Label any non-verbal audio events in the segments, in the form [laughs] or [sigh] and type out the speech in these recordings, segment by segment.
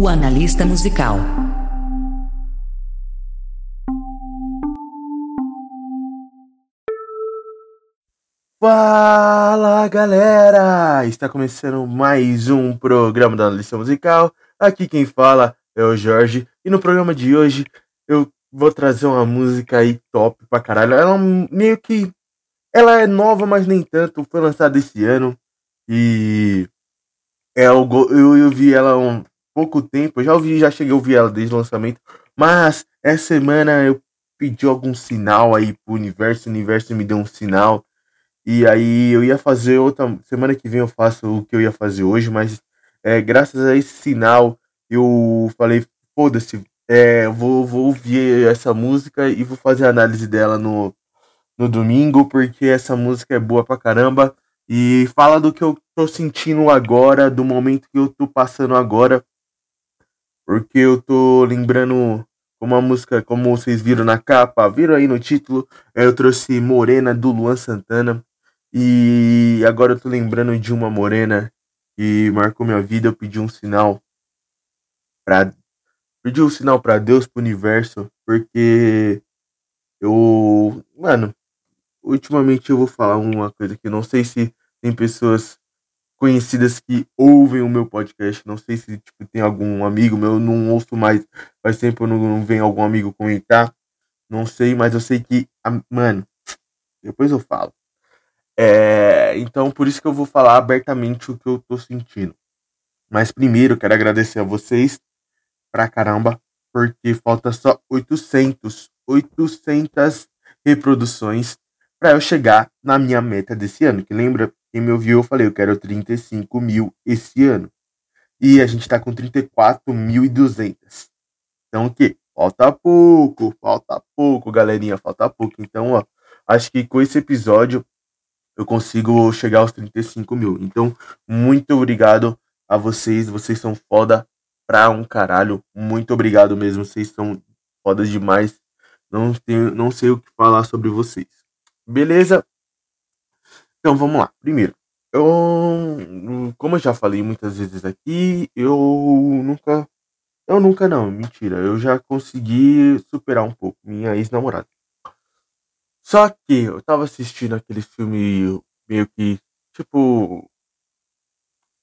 O analista musical. Fala galera! Está começando mais um programa da analista musical. Aqui quem fala é o Jorge. E no programa de hoje eu vou trazer uma música aí top pra caralho. Ela meio que. Ela é nova, mas nem tanto. Foi lançada esse ano. E. É, eu, eu, eu vi ela um pouco tempo. Eu já ouvi, já cheguei a ouvir ela desde o lançamento. Mas essa semana eu pedi algum sinal aí pro universo. O universo me deu um sinal. E aí eu ia fazer outra. Semana que vem eu faço o que eu ia fazer hoje, mas é, graças a esse sinal eu falei, foda-se, é, vou, vou ouvir essa música e vou fazer a análise dela no, no domingo, porque essa música é boa pra caramba. E fala do que eu tô sentindo agora, do momento que eu tô passando agora. Porque eu tô lembrando uma música, como vocês viram na capa, viram aí no título, eu trouxe Morena do Luan Santana. E agora eu tô lembrando de uma morena que marcou minha vida. Eu pedi um sinal para pedi um sinal para Deus, pro universo, porque eu, mano, ultimamente eu vou falar uma coisa que eu não sei se tem pessoas conhecidas que ouvem o meu podcast. Não sei se tipo, tem algum amigo meu, não ouço mais, faz tempo não, não vem algum amigo comentar. Não sei, mas eu sei que, mano, depois eu falo. É, então, por isso que eu vou falar abertamente o que eu tô sentindo. Mas primeiro, quero agradecer a vocês pra caramba, porque falta só 800, 800 reproduções para eu chegar na minha meta desse ano. Que lembra, quem me ouviu, eu falei, eu quero 35 mil esse ano. E a gente tá com 34.200. Então, o que? Falta pouco, falta pouco, galerinha, falta pouco. Então, ó, acho que com esse episódio eu consigo chegar aos 35 mil. Então, muito obrigado a vocês. Vocês são foda pra um caralho. Muito obrigado mesmo. Vocês são foda demais. Não, tenho, não sei o que falar sobre vocês. Beleza? Então vamos lá. Primeiro, eu, como eu já falei muitas vezes aqui, eu nunca. Eu nunca não, mentira. Eu já consegui superar um pouco minha ex-namorada. Só que eu tava assistindo aquele filme meio que, tipo.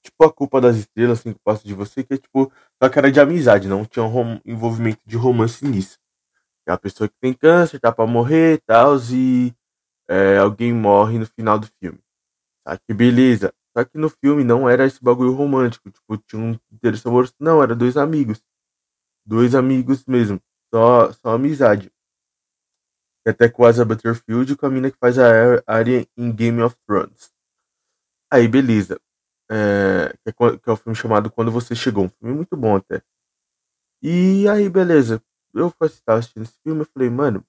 Tipo A Culpa das Estrelas, assim, que passa de você, que é tipo. Só que era de amizade, não tinha um envolvimento de romance nisso. É a pessoa que tem câncer, tá pra morrer tal, e é, alguém morre no final do filme. Tá que beleza. Só que no filme não era esse bagulho romântico, tipo, tinha um interesse amoroso. Não, era dois amigos. Dois amigos mesmo. Só, só amizade até com Asa Butterfield com a mina que faz a Arya em Game of Thrones. Aí, beleza. É, que, é, que é o filme chamado Quando Você Chegou. Um filme muito bom até. E aí, beleza. Eu fui assistindo esse filme e falei, mano,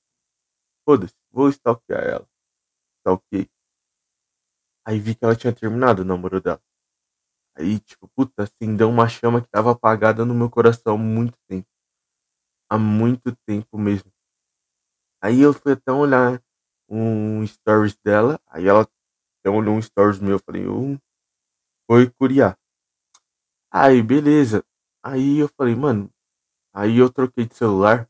foda-se, vou stalkear ela. Stalkeei. Aí vi que ela tinha terminado o namoro dela. Aí, tipo, puta, assim, deu uma chama que tava apagada no meu coração há muito tempo. Há muito tempo mesmo. Aí eu fui até olhar um stories dela, aí ela até olhou um stories meu, eu falei, um foi curiar. Aí, beleza. Aí eu falei, mano, aí eu troquei de celular.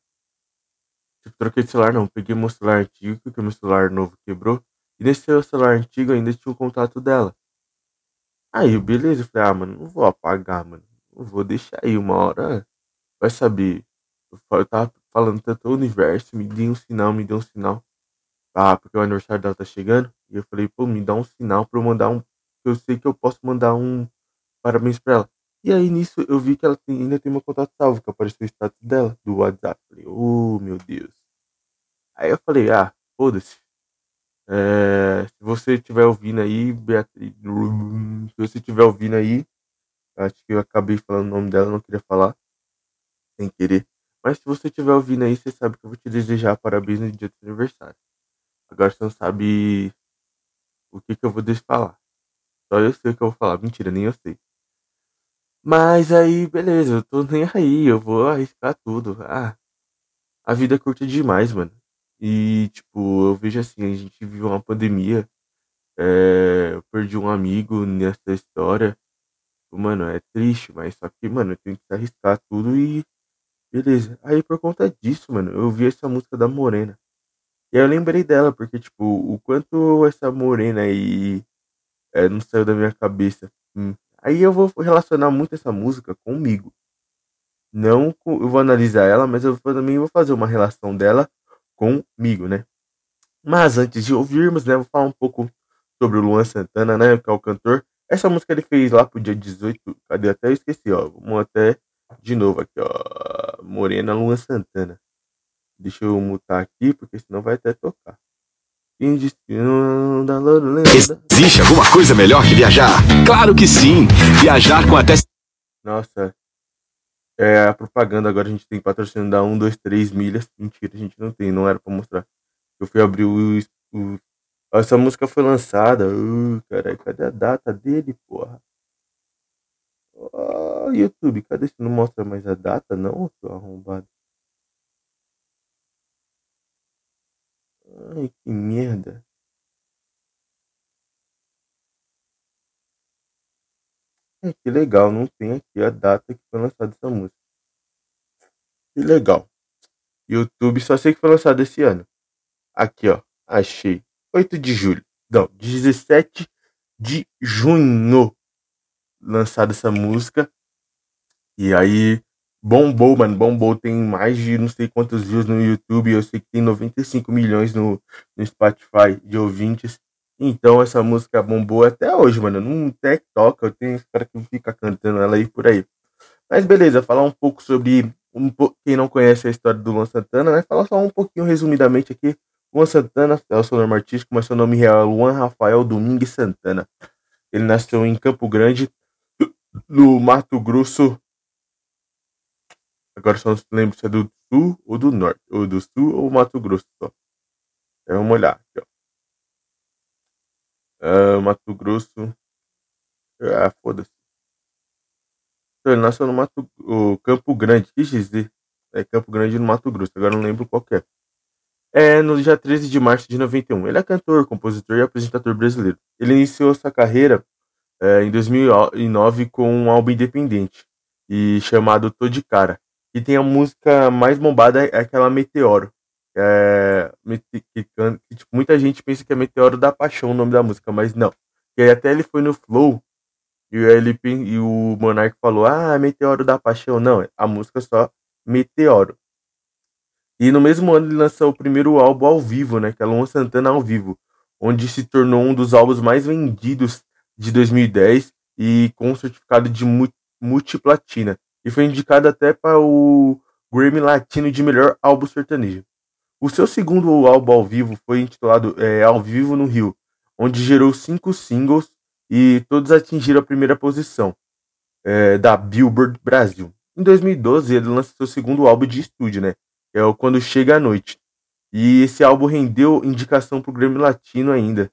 Tipo, troquei de celular não, peguei meu celular antigo, porque meu celular novo quebrou. E nesse celular antigo ainda tinha o contato dela. Aí, beleza, eu falei, ah, mano, não vou apagar, mano. Não vou deixar aí uma hora. Vai saber. Eu tava falando tanto o universo, me dê um sinal, me dê um sinal. Ah, porque o aniversário dela tá chegando. E eu falei, pô, me dá um sinal pra eu mandar um. Eu sei que eu posso mandar um parabéns pra ela. E aí nisso eu vi que ela tem, ainda tem meu contato salvo, que apareceu o status dela, do WhatsApp. Falei, oh meu Deus. Aí eu falei, ah, foda-se. É, se você estiver ouvindo aí, Beatriz. Se você estiver ouvindo aí, acho que eu acabei falando o nome dela, não queria falar. Sem querer. Mas se você estiver ouvindo aí, você sabe que eu vou te desejar parabéns no dia do seu aniversário. Agora você não sabe o que, que eu vou deixar falar. Só eu sei o que eu vou falar. Mentira, nem eu sei. Mas aí, beleza, eu tô nem aí, eu vou arriscar tudo. Ah, a vida é curta demais, mano. E, tipo, eu vejo assim, a gente vive uma pandemia. É, eu perdi um amigo nessa história. mano, é triste, mas só que, mano, eu tenho que arriscar tudo e. Beleza. Aí por conta disso, mano, eu vi essa música da Morena. E aí eu lembrei dela, porque, tipo, o quanto essa Morena aí é, não saiu da minha cabeça. Hum. Aí eu vou relacionar muito essa música comigo. Não com, eu vou analisar ela, mas eu também vou fazer uma relação dela comigo, né? Mas antes de ouvirmos, né, vou falar um pouco sobre o Luan Santana, né, que é o cantor. Essa música ele fez lá pro dia 18, cadê até eu esqueci, ó. Vamos até de novo aqui, ó. Morena Luan Santana. Deixa eu mutar aqui, porque senão vai até tocar. Existe alguma coisa melhor que viajar? Claro que sim! Viajar com até. Nossa, é a propaganda agora a gente tem patrocínio da 1, 2, 3 milhas. Mentira, a gente não tem, não era pra mostrar. Eu fui abrir o. o essa música foi lançada. Uh, caralho, cadê a data dele, porra? Oh, YouTube, cadê se não mostra mais a data? Não, tô arrombado. Ai, que merda. Que legal, não tem aqui a data que foi lançada essa música. Que legal. YouTube, só sei que foi lançado esse ano. Aqui, ó. Achei. 8 de julho. Não, 17 de junho. Lançada essa música. E aí, bombou, mano. Bombou. Tem mais de não sei quantos views no YouTube. Eu sei que tem 95 milhões no, no Spotify de ouvintes. Então essa música bombou até hoje, mano. Num TikTok, eu tenho cara que fica cantando ela aí por aí. Mas beleza, falar um pouco sobre um, quem não conhece a história do Luan Santana, né? Falar só um pouquinho resumidamente aqui. Luan Santana é o seu nome artístico, mas seu nome real é Luan Rafael Domingues Santana. Ele nasceu em Campo Grande, no Mato Grosso. Agora só não lembro se é do sul ou do norte, ou do sul ou Mato Grosso só. Vamos olhar aqui, ó. Uh, Mato Grosso. Ah, foda-se. Então, ele nasceu no Mato, o Campo Grande, quis dizer. É Campo Grande no Mato Grosso, agora não lembro qual é. É no dia 13 de março de 91. Ele é cantor, compositor e apresentador brasileiro. Ele iniciou sua carreira é, em 2009 com um álbum independente e chamado Tô de Cara. E tem a música mais bombada, é aquela Meteoro. É, que, tipo, muita gente pensa que é Meteoro da Paixão o nome da música, mas não. E aí até ele foi no Flow e, ele, e o Monark falou: Ah, Meteoro da Paixão. Não, a música é só Meteoro. E no mesmo ano ele lançou o primeiro álbum ao vivo, né? Que é Luan Santana ao vivo, onde se tornou um dos álbuns mais vendidos de 2010 e com certificado de multiplatina. E foi indicado até para o Grammy Latino de melhor álbum sertanejo. O seu segundo álbum ao vivo foi intitulado é, Ao Vivo no Rio, onde gerou cinco singles e todos atingiram a primeira posição é, da Billboard Brasil. Em 2012, ele lançou seu segundo álbum de estúdio, né? É o Quando Chega a Noite. E esse álbum rendeu indicação para o Grammy Latino ainda.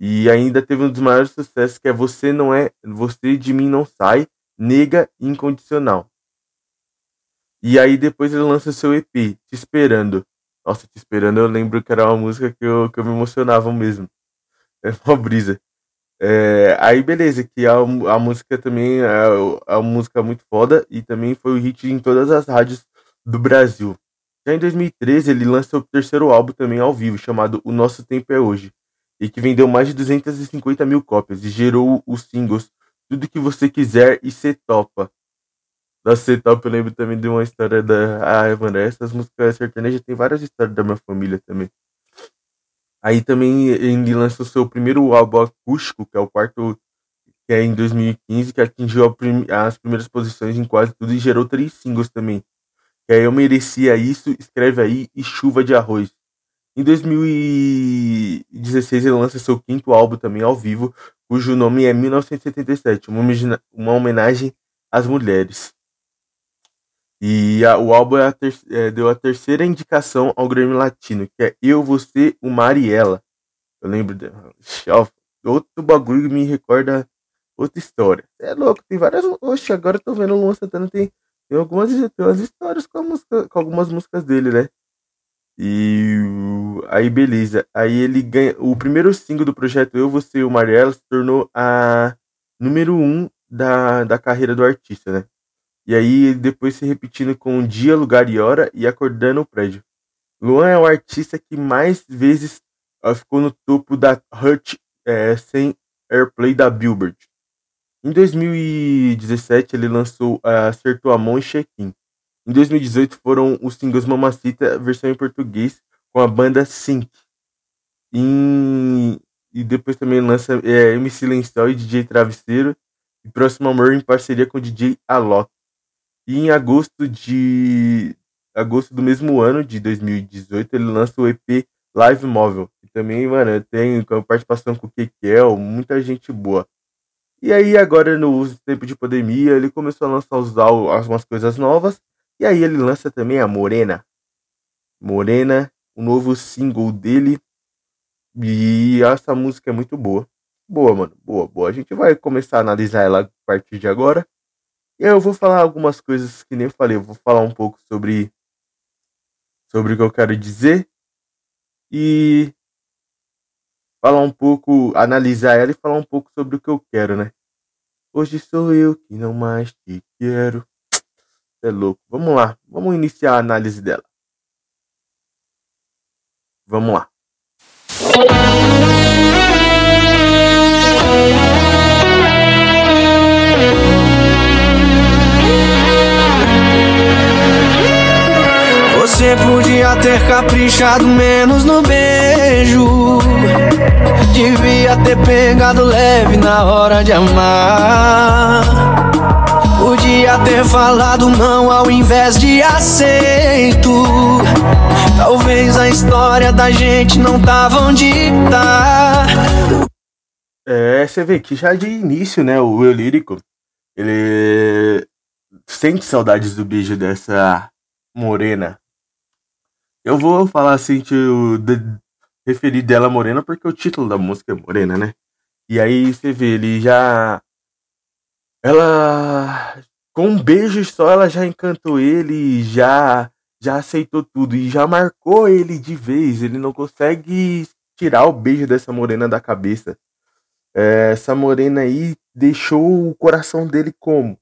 E ainda teve um dos maiores sucessos que é Você Não É, Você de Mim Não Sai, Nega Incondicional. E aí depois ele lança seu EP, Te Esperando, nossa, te esperando, eu lembro que era uma música que eu, que eu me emocionava mesmo. [laughs] É uma brisa. É, aí, beleza, que a, a música também é, é uma música muito foda e também foi o hit em todas as rádios do Brasil. Já em 2013, ele lançou o terceiro álbum também ao vivo, chamado O Nosso Tempo é Hoje, e que vendeu mais de 250 mil cópias e gerou os singles Tudo Que Você Quiser e Cê Topa, da C-Top eu lembro também de uma história da. Ah, mano, essas músicas sertanejas tem várias histórias da minha família também. Aí também ele lançou seu primeiro álbum acústico, que é o quarto, que é em 2015, que atingiu prim... as primeiras posições em quase tudo e gerou três singles também. Que é Eu Merecia Isso, Escreve Aí e Chuva de Arroz. Em 2016 ele lança seu quinto álbum também ao vivo, cujo nome é 1977, uma homenagem às mulheres. E a, o álbum é a ter, é, deu a terceira indicação ao Grammy Latino, que é Eu, Você, o Mariela. Eu lembro de [laughs] outro bagulho que me recorda outra história. É louco, tem várias. Oxe, agora eu tô vendo o Luan Santana, tem, tem algumas tem umas histórias com, música, com algumas músicas dele, né? E aí, beleza. Aí ele ganha. O primeiro single do projeto Eu, Você e o Mariela se tornou a número um da, da carreira do artista, né? E aí depois se repetindo com dia, lugar e hora e acordando o prédio. Luan é o artista que mais vezes uh, ficou no topo da Hurt é, sem airplay da Billboard. Em 2017 ele lançou uh, Acertou a Mão e Check-in. Em 2018 foram os singles Mamacita, versão em português, com a banda Sync. Em... E depois também lança é, MC Lençol e DJ Travesseiro. E Próximo Amor em parceria com o DJ Alok. E em agosto de agosto do mesmo ano, de 2018, ele lança o EP Live Móvel. E também, mano, tem participação com o Kekel, muita gente boa. E aí, agora no tempo de pandemia, ele começou a lançar algumas coisas novas. E aí ele lança também a Morena. Morena, o um novo single dele. E essa música é muito boa. Boa, mano. Boa, boa. A gente vai começar a analisar ela a partir de agora. E eu vou falar algumas coisas que nem falei. Eu vou falar um pouco sobre sobre o que eu quero dizer e falar um pouco, analisar ela e falar um pouco sobre o que eu quero, né? Hoje sou eu que não mais te quero. É louco. Vamos lá, vamos iniciar a análise dela. Vamos lá. Podia ter caprichado menos no beijo. Devia ter pegado leve na hora de amar. Podia ter falado não ao invés de aceito. Talvez a história da gente não tava onde tá. É, você vê que já de início, né, o eu lírico, ele sente saudades do beijo dessa morena eu vou falar assim, tio, de, referir dela Morena, porque o título da música é Morena, né? E aí você vê, ele já. Ela. Com um beijo só, ela já encantou ele, já já aceitou tudo e já marcou ele de vez. Ele não consegue tirar o beijo dessa morena da cabeça. É, essa morena aí deixou o coração dele como?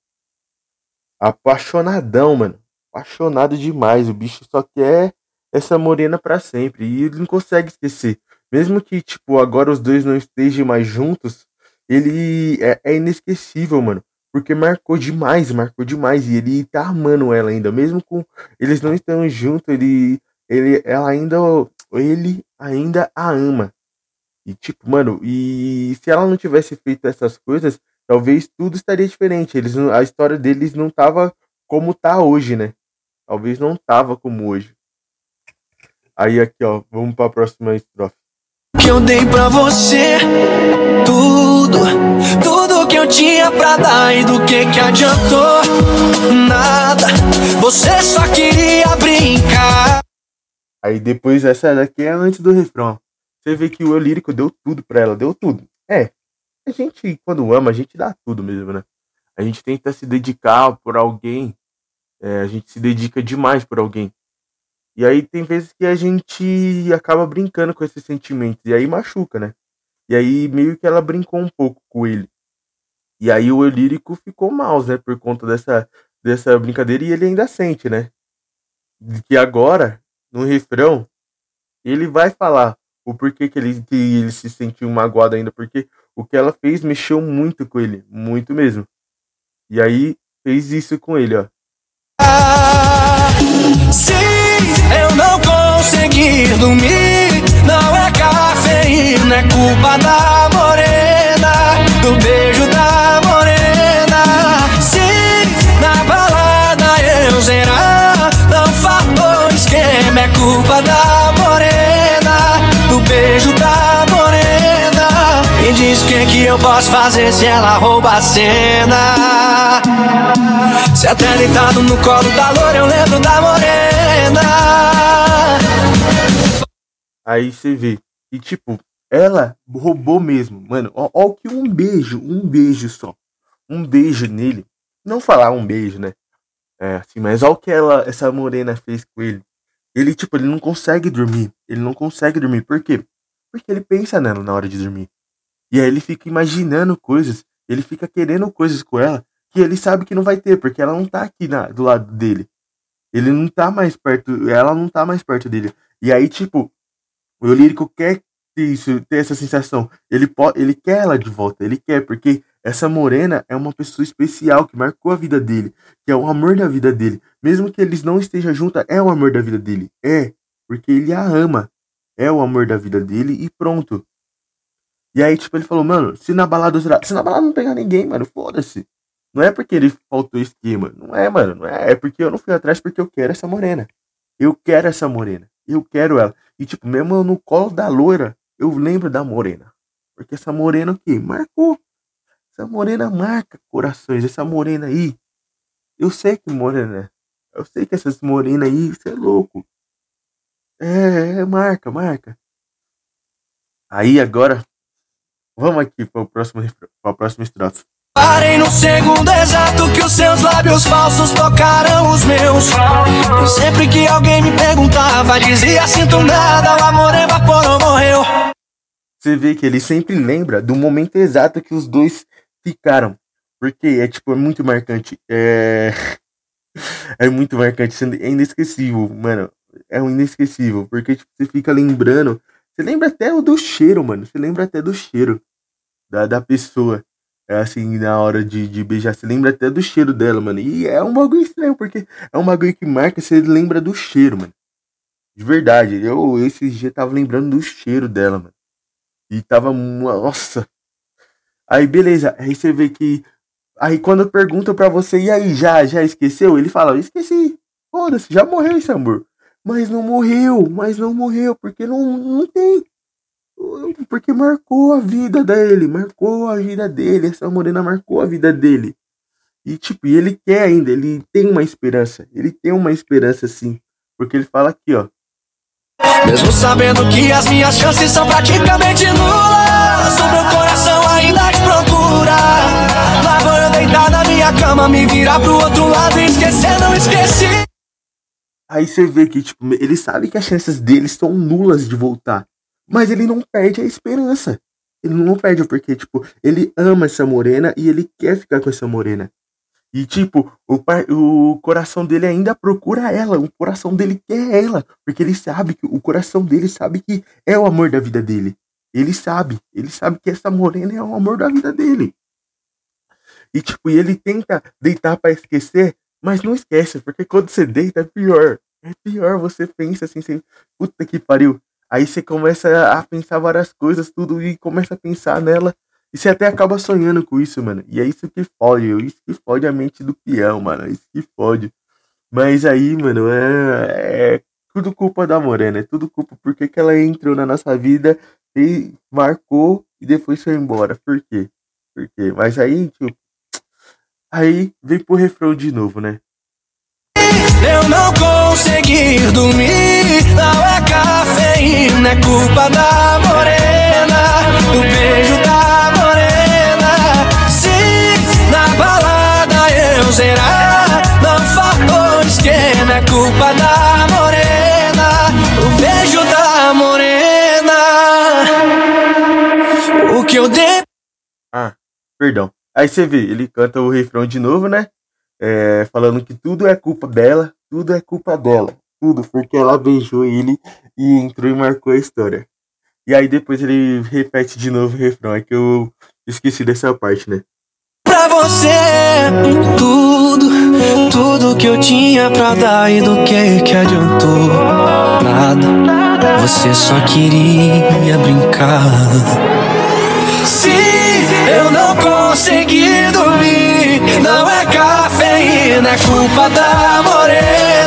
Apaixonadão, mano. Apaixonado demais. O bicho só quer essa morena para sempre. E ele não consegue esquecer. Mesmo que, tipo, agora os dois não estejam mais juntos, ele é, é inesquecível, mano. Porque marcou demais, marcou demais. E ele tá amando ela ainda. Mesmo com eles não estando juntos, ele, ele, ela ainda, ele ainda a ama. E tipo, mano, e se ela não tivesse feito essas coisas, talvez tudo estaria diferente. Eles, a história deles não tava como tá hoje, né? Talvez não tava como hoje. Aí aqui, ó, vamos para a próxima estrofe. Que eu dei pra você tudo, tudo que eu tinha pra dar e do que que adiantou? Nada, você só queria brincar. Aí depois essa daqui é antes do refrão. Você vê que o eu lírico deu tudo pra ela, deu tudo. É, a gente, quando ama, a gente dá tudo mesmo, né? A gente tenta se dedicar por alguém, é, a gente se dedica demais por alguém. E aí tem vezes que a gente acaba brincando com esses sentimentos. E aí machuca, né? E aí meio que ela brincou um pouco com ele. E aí o lírico ficou mal, né? Por conta dessa, dessa brincadeira. E ele ainda sente, né? Que agora, no refrão, ele vai falar o porquê que ele, que ele se sentiu magoado ainda. Porque o que ela fez mexeu muito com ele. Muito mesmo. E aí fez isso com ele, ó. Eu não consegui dormir, não é cafeína, é culpa da morena, do beijo da morena. Sim, na balada eu zerar, não faltou esquema, é culpa da morena, do beijo da morena. Me diz o que, que eu posso fazer se ela rouba a cena. Se até deitado no colo da loura eu lembro da morena. Aí você vê. E tipo, ela roubou mesmo. Mano, ó, ó que um beijo, um beijo só. Um beijo nele. Não falar um beijo, né? É, assim, mas olha o que ela, essa morena fez com ele. Ele, tipo, ele não consegue dormir. Ele não consegue dormir. Por quê? Porque ele pensa nela na hora de dormir. E aí ele fica imaginando coisas Ele fica querendo coisas com ela que ele sabe que não vai ter, porque ela não tá aqui na, do lado dele. Ele não tá mais perto, ela não tá mais perto dele. E aí, tipo, o lírico quer ter isso, ter essa sensação. Ele pode, ele quer ela de volta, ele quer, porque essa morena é uma pessoa especial que marcou a vida dele, que é o amor da vida dele. Mesmo que eles não estejam juntos, é o amor da vida dele. É, porque ele a ama. É o amor da vida dele e pronto. E aí, tipo, ele falou, mano, se na balada, se na balada não pegar ninguém, mano, foda-se. Não é porque ele faltou esquema. Não é, mano. Não é. É porque eu não fui atrás porque eu quero essa morena. Eu quero essa morena. Eu quero ela. E, tipo, mesmo no colo da loira, eu lembro da morena. Porque essa morena aqui marcou. Essa morena marca corações. Essa morena aí. Eu sei que morena. Eu sei que essas morenas aí, você é louco. É, é, marca, marca. Aí agora, vamos aqui para o próximo, para a próxima estrofe. Parei no segundo exato que os seus lábios falsos tocaram os meus. E sempre que alguém me perguntava, dizia sinto nada, o amor evaporou, morreu. Você vê que ele sempre lembra do momento exato que os dois ficaram. Porque é tipo, é muito marcante. É. [laughs] É muito marcante, é inesquecível, mano. É um inesquecível. Porque tipo, você fica lembrando. Você lembra até do cheiro, mano. Você lembra até do cheiro da, da pessoa assim, na hora de, de beijar, você lembra até do cheiro dela, mano. E é um bagulho estranho, porque é um bagulho que marca, você lembra do cheiro, mano. De verdade, eu esse dia tava lembrando do cheiro dela, mano. E tava, nossa. Aí beleza, aí você vê que aí quando perguntam para você, e aí, já, já esqueceu? Ele fala, esqueci. Foda-se, já morreu esse amor. Mas não morreu, mas não morreu, porque não, não tem. Porque marcou a vida dele, marcou a vida dele. Essa morena marcou a vida dele. E tipo, ele quer ainda, ele tem uma esperança. Ele tem uma esperança sim. Porque ele fala aqui, ó. Mesmo sabendo que as minhas chances são praticamente nulas, o meu coração ainda te procura. Lá vou eu deitar na minha cama, me virar pro outro lado e esquecer, não esqueci. Aí você vê que, tipo, ele sabe que as chances dele são nulas de voltar. Mas ele não perde a esperança. Ele não perde, porque, tipo, ele ama essa morena e ele quer ficar com essa morena. E, tipo, o, o coração dele ainda procura ela. O coração dele quer ela. Porque ele sabe que o coração dele sabe que é o amor da vida dele. Ele sabe. Ele sabe que essa morena é o amor da vida dele. E, tipo, ele tenta deitar para esquecer, mas não esquece, porque quando você deita é pior. É pior, você pensa assim, você, puta que pariu. Aí você começa a pensar várias coisas, tudo, e começa a pensar nela. E você até acaba sonhando com isso, mano. E é isso que fode, isso que fode a mente do peão, mano. É isso que fode. Mas aí, mano, é, é tudo culpa da Morena. É tudo culpa porque que ela entrou na nossa vida e marcou e depois foi embora. Por quê? Por quê? Mas aí, tipo, aí vem pro refrão de novo, né? Eu não consegui dormir, não é cafeína, é culpa da morena, do beijo da morena. Se na balada eu zerar, não faltou esquema, é culpa da morena, o beijo da morena. O que eu dei. Ah, perdão. Aí você vê, ele canta o refrão de novo, né? é, falando que tudo é culpa dela, tudo é culpa dela, tudo, porque ela beijou ele e entrou e marcou a história. E aí depois ele repete de novo o refrão, é que eu esqueci dessa parte, né? Pra você, tudo, tudo que eu tinha pra dar e do que que adiantou? Nada, você só queria brincar. Se eu não consegui dormir, não é cafeína, é culpa da morena.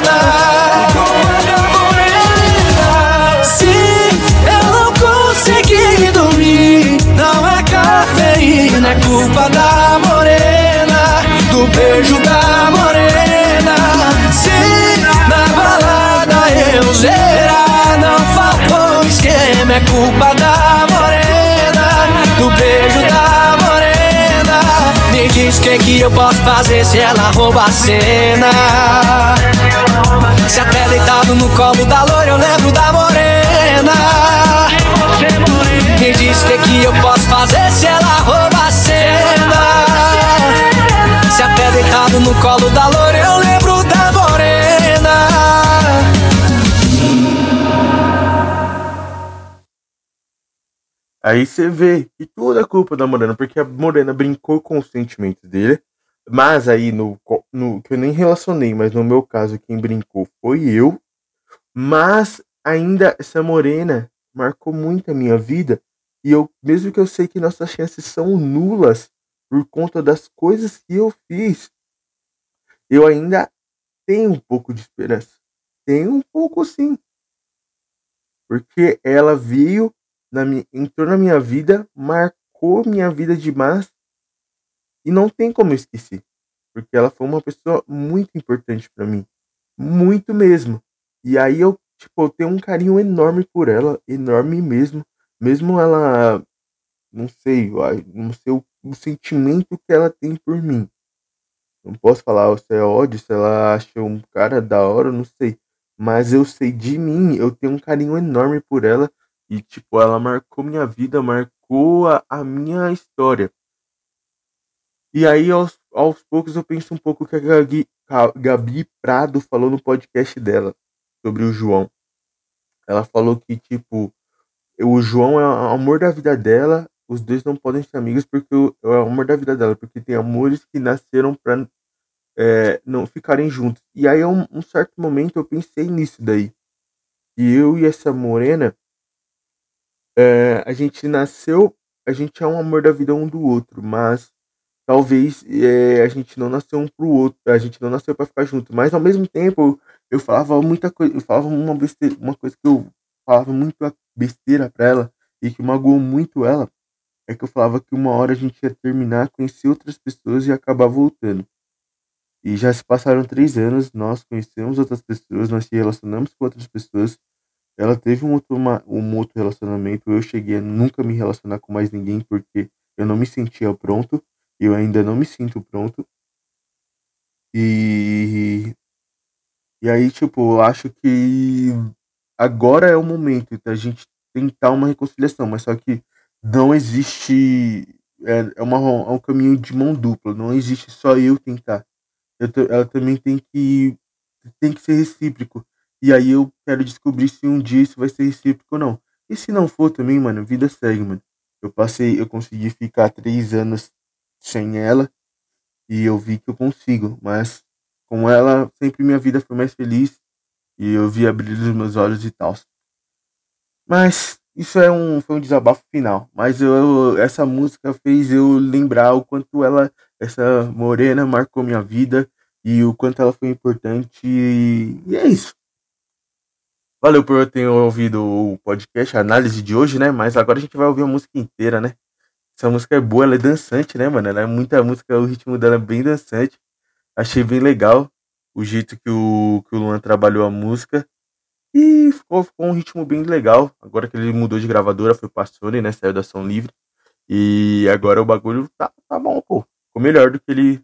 Zerar, não faltou esquema, é culpa da morena, do beijo da morena. Me diz o que, que eu posso fazer se ela rouba a cena. Se até deitado no colo da loira eu lembro da morena. Me diz o que, que eu posso fazer se ela rouba a cena. no colo da loura, eu Aí você vê que tudo é culpa da Morena, porque a Morena brincou com os sentimentos dele. Mas aí, no, no que eu nem relacionei, mas no meu caso, quem brincou foi eu. Mas ainda essa Morena marcou muito a minha vida. E eu, mesmo que eu sei que nossas chances são nulas por conta das coisas que eu fiz, eu ainda tenho um pouco de esperança. Tenho um pouco sim. Porque ela veio na minha, entrou na minha vida, marcou minha vida demais e não tem como eu esquecer, porque ela foi uma pessoa muito importante para mim, muito mesmo. E aí eu, tipo, eu tenho um carinho enorme por ela, enorme mesmo, mesmo ela não sei, não sei o, o sentimento que ela tem por mim. Não posso falar se é ódio, se ela acha um cara da hora, não sei. Mas eu sei de mim, eu tenho um carinho enorme por ela e, tipo, ela marcou minha vida, marcou a, a minha história. E aí, aos, aos poucos, eu penso um pouco que a Gabi, a Gabi Prado falou no podcast dela sobre o João. Ela falou que, tipo, o João é o amor da vida dela, os dois não podem ser amigos porque é o amor da vida dela, porque tem amores que nasceram pra é, não ficarem juntos. E aí, um, um certo momento, eu pensei nisso daí. E eu e essa morena, é, a gente nasceu, a gente é um amor da vida um do outro, mas talvez é, a gente não nasceu um pro outro, a gente não nasceu para ficar junto, mas ao mesmo tempo eu falava muita coisa, eu falava uma besteira, uma coisa que eu falava muito besteira para ela e que magoou muito ela, é que eu falava que uma hora a gente ia terminar, conhecer outras pessoas e acabar voltando. E já se passaram três anos, nós conhecemos outras pessoas, nós se relacionamos com outras pessoas, ela teve um outro, uma, um outro relacionamento. Eu cheguei a nunca me relacionar com mais ninguém porque eu não me sentia pronto. Eu ainda não me sinto pronto. E. E aí, tipo, eu acho que agora é o momento da gente tentar uma reconciliação, mas só que não existe. É, é, uma, é um caminho de mão dupla. Não existe só eu tentar. Eu, ela também tem que. Tem que ser recíproco. E aí eu quero descobrir se um dia isso vai ser recíproco ou não. E se não for também, mano, vida segue, mano. Eu passei, eu consegui ficar três anos sem ela e eu vi que eu consigo, mas com ela sempre minha vida foi mais feliz e eu vi abrir os meus olhos e tal. Mas isso é um foi um desabafo final, mas eu essa música fez eu lembrar o quanto ela essa morena marcou minha vida e o quanto ela foi importante e, e é isso. Valeu por ter ouvido o podcast, a análise de hoje, né? Mas agora a gente vai ouvir a música inteira, né? Essa música é boa, ela é dançante, né, mano? Ela é muita música, o ritmo dela é bem dançante. Achei bem legal o jeito que o, que o Luan trabalhou a música. E ficou, ficou um ritmo bem legal. Agora que ele mudou de gravadora, foi pra Sony, né? Saiu da Som Livre. E agora o bagulho tá, tá bom, pô. Ficou melhor do que ele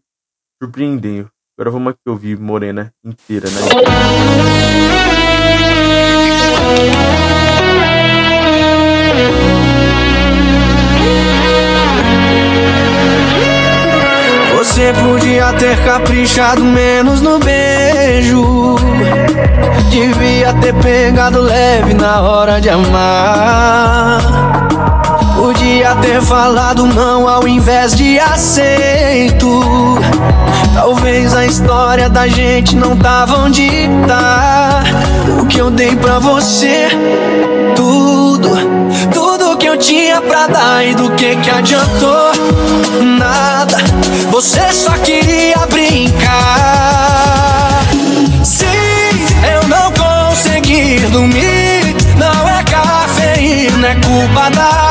surpreendeu. Agora vamos aqui ouvir Morena inteira, né? Você podia ter caprichado menos no beijo. Devia ter pegado leve na hora de amar. Podia ter falado não ao invés de aceito. Talvez a história da gente não tava onde tá. O que eu dei pra você, tudo, tudo que eu tinha pra dar e do que que adiantou? Nada, você só queria brincar. Se eu não conseguir dormir, não é cafeína, é culpa da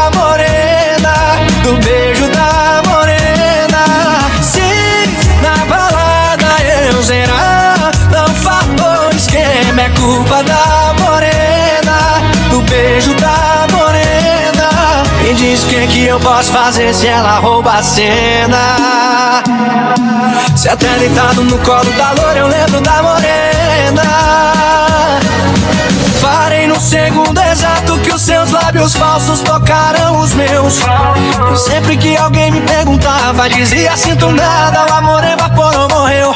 é culpa da morena, do beijo da morena. Me diz o que, que eu posso fazer se ela rouba a cena. Se até deitado no colo da loura eu lembro da morena. Parei no segundo exato que os seus lábios falsos tocaram os meus. E sempre que alguém me perguntava, dizia sinto nada, o amor evaporou, morreu.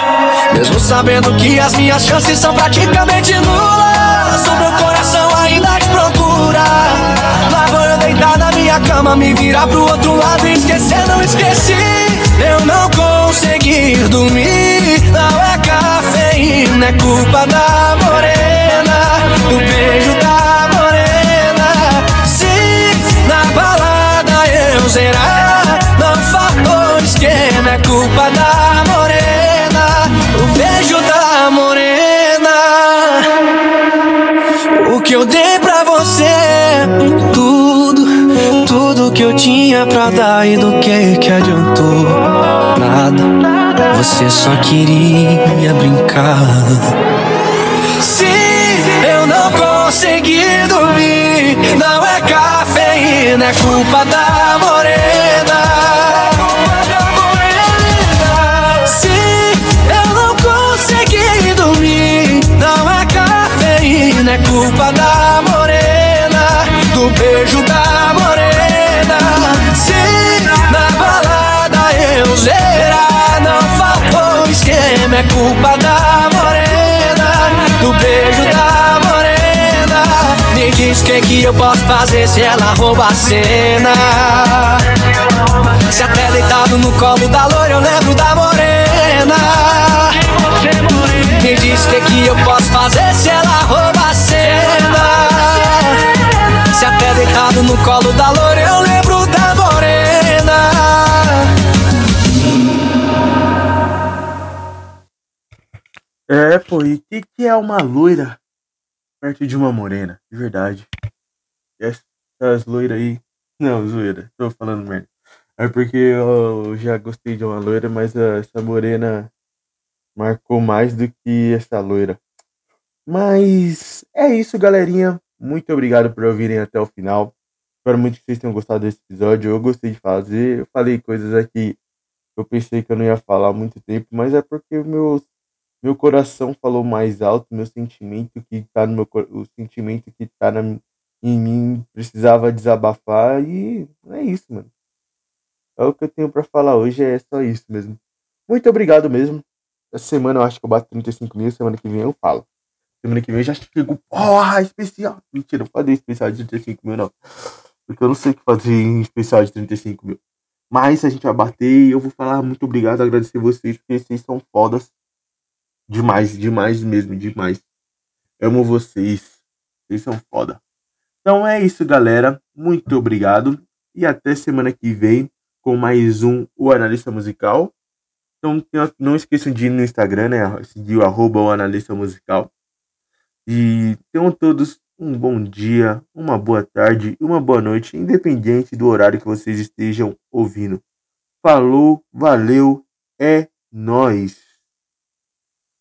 Mesmo sabendo que as minhas chances são praticamente nulas, o meu coração ainda te procura. Lá vou eu deitar na minha cama, me virar pro outro lado e esquecer, não esqueci. Eu não consegui dormir, não é cafeína, é culpa da morena, do beijo da morena. Se na balada eu zerar, não faltou esquema, é culpa da morena, o beijo da morena. O que eu dei pra você, tudo, tudo que eu tinha pra dar e do que que adiantou? Nada, você só queria brincar. Cafeína, é culpa da morena. Se eu não consegui dormir, não é cafeína, é culpa da morena, do beijo da morena. Se na balada eu zerar, não faltou esquema, é culpa da morena, do beijo da morena. Me diz o que, que eu posso fazer se ela rouba a cena. Se até deitado no colo da loira eu lembro da morena. Me diz o que, que eu posso fazer se ela rouba a cena. Se até deitado no colo da loira eu lembro da morena. É, pô, e o que, que é uma loira perto de uma morena? De verdade. Essas loiras aí. Não, zoeira, tô falando merda. É porque eu já gostei de uma loira, mas essa morena marcou mais do que essa loira. Mas é isso, galerinha. Muito obrigado por ouvirem até o final. Espero muito que vocês tenham gostado desse episódio. Eu gostei de fazer. Eu falei coisas aqui que eu pensei que eu não ia falar há muito tempo, mas é porque o meu, meu coração falou mais alto, meu sentimento que tá no meu o sentimento que tá na, em mim precisava desabafar e é isso, mano. É o que eu tenho pra falar hoje, é só isso mesmo. Muito obrigado mesmo. Essa semana eu acho que eu bato 35 mil, semana que vem eu falo. Semana que vem eu já chego, porra, especial. Mentira, não fazer especial de 35 mil, não. Porque eu não sei o que fazer em especial de 35 mil. Mas a gente vai bater e eu vou falar muito obrigado, agradecer vocês, porque vocês são fodas. Demais, demais mesmo, demais. Amo vocês. Vocês são foda. Então é isso, galera. Muito obrigado. E até semana que vem com mais um O Analista Musical. Então não esqueçam de ir no Instagram, né? Seguir o arroba o Analista Musical. E tenham todos um bom dia, uma boa tarde e uma boa noite, independente do horário que vocês estejam ouvindo. Falou, valeu, é nóis!